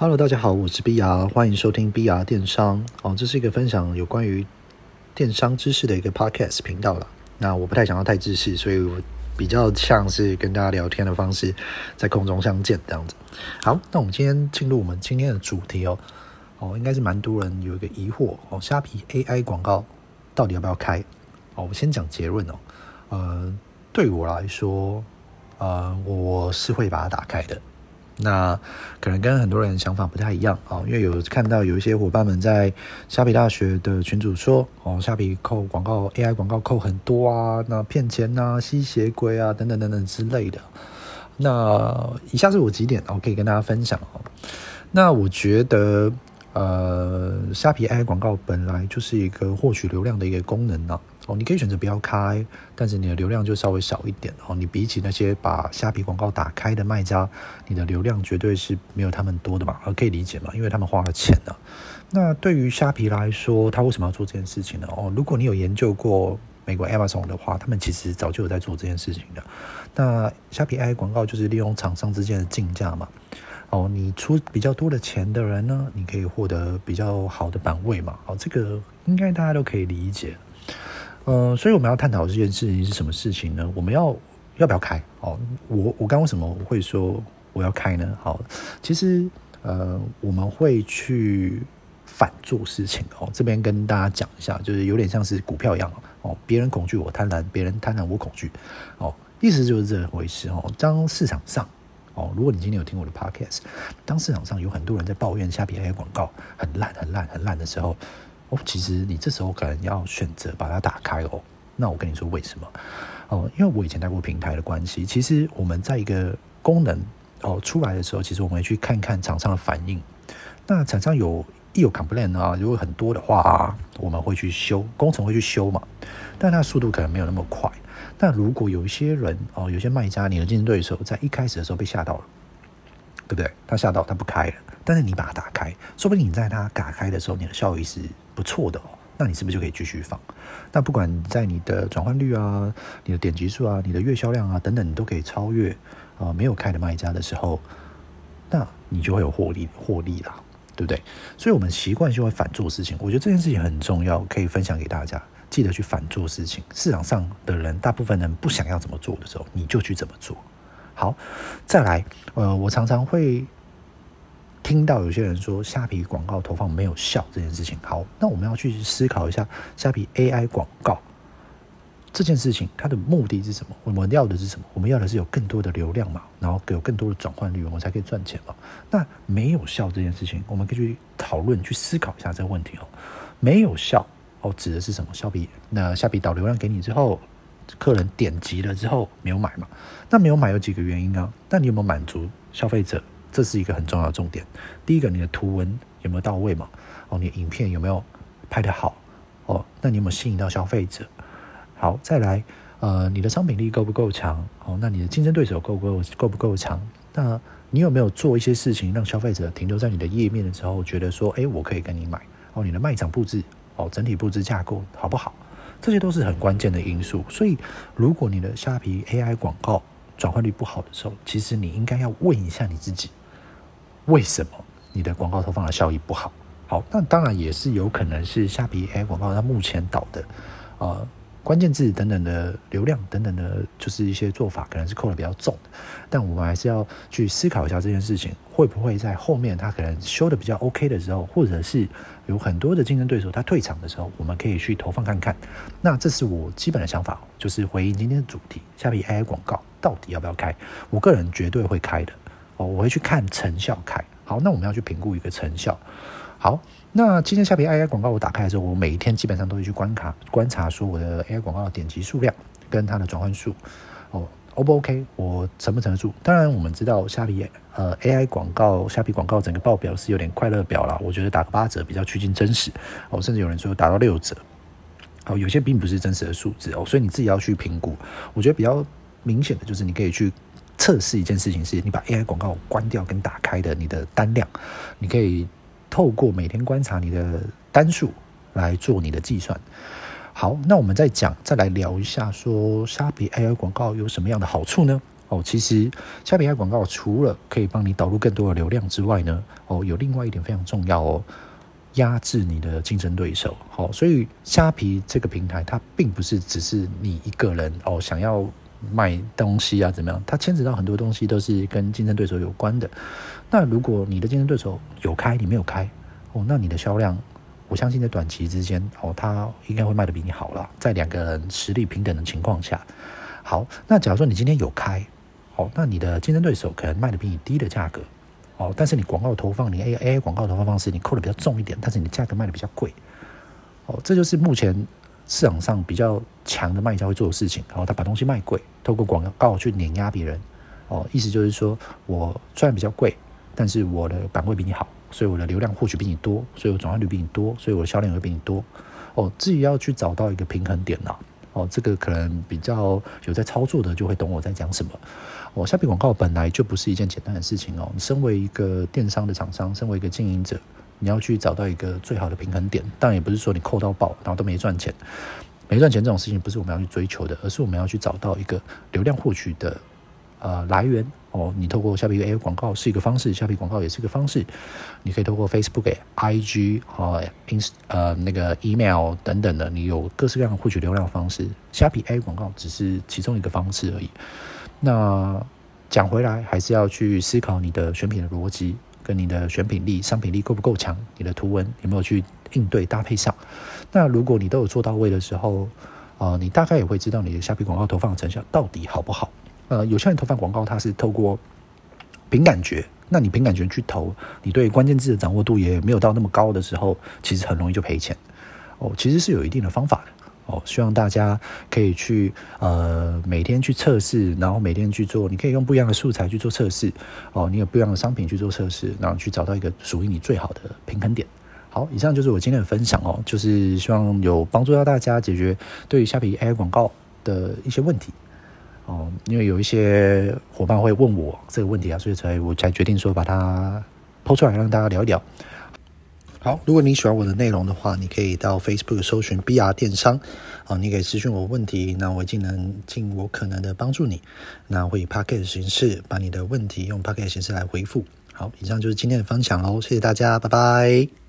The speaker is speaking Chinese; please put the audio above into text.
Hello，大家好，我是 BR，欢迎收听 BR 电商哦，这是一个分享有关于电商知识的一个 Podcast 频道了。那我不太想要太知识，所以我比较像是跟大家聊天的方式，在空中相见这样子。好，那我们今天进入我们今天的主题哦，哦，应该是蛮多人有一个疑惑哦，虾皮 AI 广告到底要不要开？哦，我先讲结论哦，呃，对我来说，呃，我是会把它打开的。那可能跟很多人想法不太一样哦，因为有看到有一些伙伴们在虾皮大学的群组说哦，虾皮扣广告 AI 广告扣很多啊，那骗钱呐、吸血鬼啊等等等等之类的。那以下是我几点哦，可以跟大家分享哦。那我觉得呃，虾皮 AI 广告本来就是一个获取流量的一个功能呢。哦，你可以选择不要开，但是你的流量就稍微少一点哦。你比起那些把虾皮广告打开的卖家，你的流量绝对是没有他们多的嘛，可以理解嘛，因为他们花了钱呢。那对于虾皮来说，他为什么要做这件事情呢？哦，如果你有研究过美国 Amazon 的话，他们其实早就有在做这件事情的。那虾皮 AI 广告就是利用厂商之间的竞价嘛。哦，你出比较多的钱的人呢，你可以获得比较好的版位嘛。哦，这个应该大家都可以理解。呃，所以我们要探讨这件事情是什么事情呢？我们要要不要开？哦，我我刚为什么会说我要开呢？好，其实呃，我们会去反做事情哦。这边跟大家讲一下，就是有点像是股票一样哦，别人恐惧我贪婪，别人贪婪我恐惧哦，意思就是这回事哦。当市场上哦，如果你今天有听我的 podcast，当市场上有很多人在抱怨虾皮 AI 广告很烂、很烂、很烂的时候。哦，其实你这时候可能要选择把它打开哦。那我跟你说为什么？哦，因为我以前带过平台的关系，其实我们在一个功能哦出来的时候，其实我们会去看看厂商的反应。那厂商有一有 complain 啊，如果很多的话，我们会去修，工程会去修嘛。但它速度可能没有那么快。但如果有一些人哦，有些卖家，你的竞争对手在一开始的时候被吓到了，对不对？他吓到他不开了，但是你把它打开，说不定你在它打开的时候，你的效益是。不错的哦，那你是不是就可以继续放？那不管在你的转换率啊、你的点击数啊、你的月销量啊等等，你都可以超越啊没有开的卖家的时候，那你就会有获利获利啦，对不对？所以，我们习惯性会反做事情。我觉得这件事情很重要，可以分享给大家。记得去反做事情。市场上的人，大部分人不想要怎么做的时候，你就去怎么做。好，再来，呃，我常常会。听到有些人说虾皮广告投放没有效这件事情，好，那我们要去思考一下虾皮 AI 广告这件事情，它的目的是什么？我们要的是什么？我们要的是有更多的流量嘛，然后有更多的转换率，我们才可以赚钱嘛。那没有效这件事情，我们可以去讨论、去思考一下这个问题哦。没有效哦，指的是什么？虾皮那虾皮导流量给你之后，客人点击了之后没有买嘛？那没有买有几个原因啊？那你有没有满足消费者？这是一个很重要的重点。第一个，你的图文有没有到位嘛？哦，你的影片有没有拍得好？哦，那你有没有吸引到消费者？好，再来，呃，你的商品力够不够强？哦，那你的竞争对手够不够够不够强？那你有没有做一些事情让消费者停留在你的页面的时候，觉得说，哎，我可以跟你买？哦，你的卖场布置，哦，整体布置架构好不好？这些都是很关键的因素。所以，如果你的虾皮 AI 广告转换率不好的时候，其实你应该要问一下你自己。为什么你的广告投放的效益不好？好，那当然也是有可能是虾皮 AI 广告它目前导的，呃，关键字等等的流量等等的，就是一些做法可能是扣的比较重。但我们还是要去思考一下这件事情，会不会在后面它可能修的比较 OK 的时候，或者是有很多的竞争对手他退场的时候，我们可以去投放看看。那这是我基本的想法，就是回应今天的主题：虾皮 AI 广告到底要不要开？我个人绝对会开的。哦，我会去看成效开。好，那我们要去评估一个成效。好，那今天下皮 AI 广告我打开的时候，我每一天基本上都会去观察观察，说我的 AI 广告的点击数量跟它的转换数，哦，O 不 OK？我承不承得住？当然，我们知道下皮呃 AI 广告下皮广告整个报表是有点快乐表啦，我觉得打个八折比较趋近真实。哦，甚至有人说打到六折。哦，有些并不是真实的数字哦，所以你自己要去评估。我觉得比较明显的就是你可以去。测试一件事情是，你把 AI 广告关掉跟打开的你的单量，你可以透过每天观察你的单数来做你的计算。好，那我们再讲，再来聊一下，说虾皮 AI 广告有什么样的好处呢？哦，其实虾皮 AI 广告除了可以帮你导入更多的流量之外呢，哦，有另外一点非常重要哦，压制你的竞争对手。好，所以虾皮这个平台它并不是只是你一个人哦想要卖东西啊怎么样，它牵扯到很多东西都是跟竞争对手有关的。那如果你的竞争对手有开，你没有开，哦，那你的销量，我相信在短期之间哦，它应该会卖的比你好了，在两个人实力平等的情况下。好，那假如说你今天有开。哦，那你的竞争对手可能卖的比你低的价格，哦，但是你广告投放，你 A A 广告投放方式你扣的比较重一点，但是你的价格卖的比较贵，哦，这就是目前市场上比较强的卖家会做的事情，然后他把东西卖贵，透过广告去碾压别人，哦，意思就是说我虽然比较贵，但是我的版位比你好，所以我的流量或许比你多，所以我转化率比你多，所以我的销量会比你多，哦，至于要去找到一个平衡点呢。哦，这个可能比较有在操作的就会懂我在讲什么。哦，下皮广告本来就不是一件简单的事情哦。你身为一个电商的厂商，身为一个经营者，你要去找到一个最好的平衡点。当然也不是说你扣到爆，然后都没赚钱。没赚钱这种事情不是我们要去追求的，而是我们要去找到一个流量获取的。呃，来源哦，你透过虾皮 A 广告是一个方式，虾皮广告也是一个方式。你可以透过 Facebook、IG 和 ins 呃那个 email 等等的，你有各式各样的获取流量方式。虾皮 A 广告只是其中一个方式而已。那讲回来，还是要去思考你的选品的逻辑，跟你的选品力、商品力够不够强，你的图文有没有去应对搭配上。那如果你都有做到位的时候，呃，你大概也会知道你的虾皮广告投放成效到底好不好。呃，有些人投放广告，它是透过凭感觉。那你凭感觉去投，你对关键字的掌握度也没有到那么高的时候，其实很容易就赔钱。哦，其实是有一定的方法的。哦，希望大家可以去呃每天去测试，然后每天去做。你可以用不一样的素材去做测试。哦，你有不一样的商品去做测试，然后去找到一个属于你最好的平衡点。好，以上就是我今天的分享哦，就是希望有帮助到大家解决对于虾皮 AI 广告的一些问题。哦，因为有一些伙伴会问我这个问题啊，所以才我才决定说把它抛出来让大家聊一聊。好，如果你喜欢我的内容的话，你可以到 Facebook 搜寻 BR 电商，啊，你可以私讯我问题，那我尽能尽我可能的帮助你，那会以 p a c k e t 形式把你的问题用 p a c k e t 形式来回复。好，以上就是今天的分享喽，谢谢大家，拜拜。